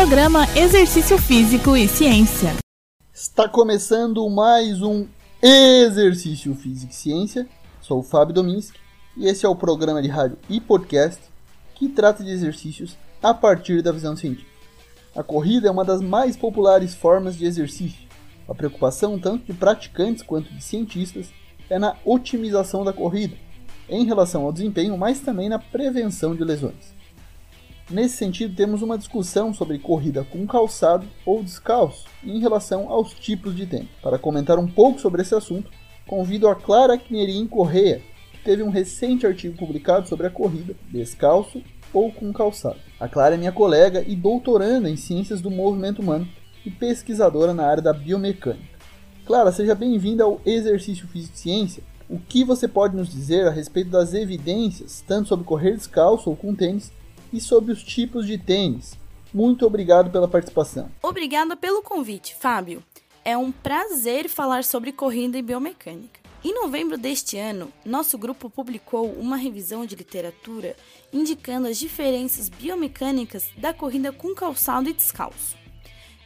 Programa Exercício Físico e Ciência. Está começando mais um Exercício Físico e Ciência. Sou o Fábio Dominski e esse é o programa de rádio e podcast que trata de exercícios a partir da visão científica. A corrida é uma das mais populares formas de exercício. A preocupação tanto de praticantes quanto de cientistas é na otimização da corrida, em relação ao desempenho, mas também na prevenção de lesões. Nesse sentido, temos uma discussão sobre corrida com calçado ou descalço em relação aos tipos de tênis. Para comentar um pouco sobre esse assunto, convido a Clara Knerim Correia, que teve um recente artigo publicado sobre a corrida descalço ou com calçado. A Clara é minha colega e doutoranda em Ciências do Movimento Humano e pesquisadora na área da biomecânica. Clara, seja bem-vinda ao Exercício Físico e Ciência. O que você pode nos dizer a respeito das evidências, tanto sobre correr descalço ou com tênis, e sobre os tipos de tênis. Muito obrigado pela participação. Obrigada pelo convite, Fábio. É um prazer falar sobre corrida e biomecânica. Em novembro deste ano, nosso grupo publicou uma revisão de literatura indicando as diferenças biomecânicas da corrida com calçado e descalço.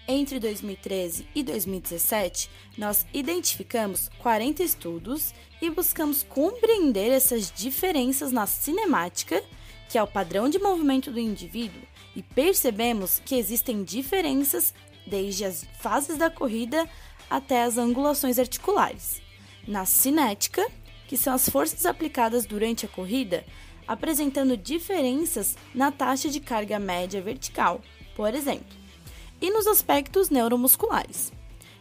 Entre 2013 e 2017, nós identificamos 40 estudos e buscamos compreender essas diferenças na cinemática que é o padrão de movimento do indivíduo, e percebemos que existem diferenças desde as fases da corrida até as angulações articulares. Na cinética, que são as forças aplicadas durante a corrida, apresentando diferenças na taxa de carga média vertical, por exemplo, e nos aspectos neuromusculares.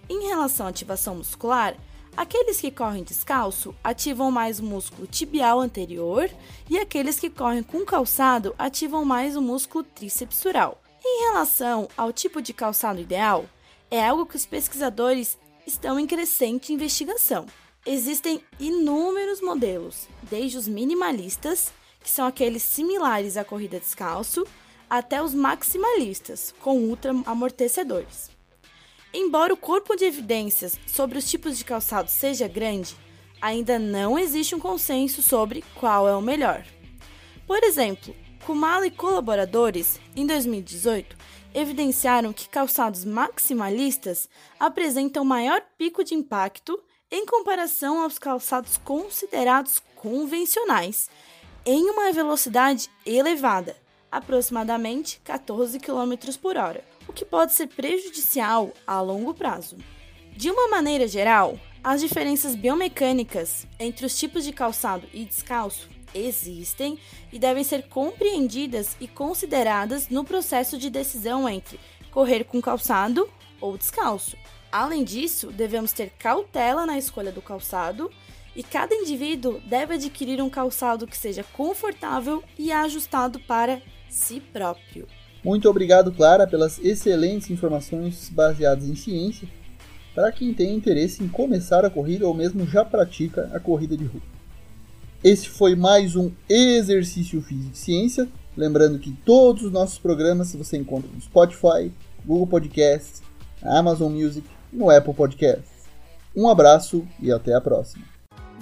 Em relação à ativação muscular, Aqueles que correm descalço ativam mais o músculo tibial anterior e aqueles que correm com calçado ativam mais o músculo trícepsural. Em relação ao tipo de calçado ideal, é algo que os pesquisadores estão em crescente investigação. Existem inúmeros modelos, desde os minimalistas, que são aqueles similares à corrida descalço, até os maximalistas, com ultra amortecedores. Embora o corpo de evidências sobre os tipos de calçado seja grande, ainda não existe um consenso sobre qual é o melhor. Por exemplo, Kumalo e colaboradores, em 2018, evidenciaram que calçados maximalistas apresentam maior pico de impacto em comparação aos calçados considerados convencionais, em uma velocidade elevada, aproximadamente 14 km por hora o que pode ser prejudicial a longo prazo. De uma maneira geral, as diferenças biomecânicas entre os tipos de calçado e descalço existem e devem ser compreendidas e consideradas no processo de decisão entre correr com calçado ou descalço. Além disso, devemos ter cautela na escolha do calçado e cada indivíduo deve adquirir um calçado que seja confortável e ajustado para si próprio. Muito obrigado, Clara, pelas excelentes informações baseadas em ciência para quem tem interesse em começar a corrida ou mesmo já pratica a corrida de rua. Esse foi mais um Exercício Físico e Ciência. Lembrando que todos os nossos programas você encontra no Spotify, Google Podcasts, Amazon Music e no Apple Podcasts. Um abraço e até a próxima.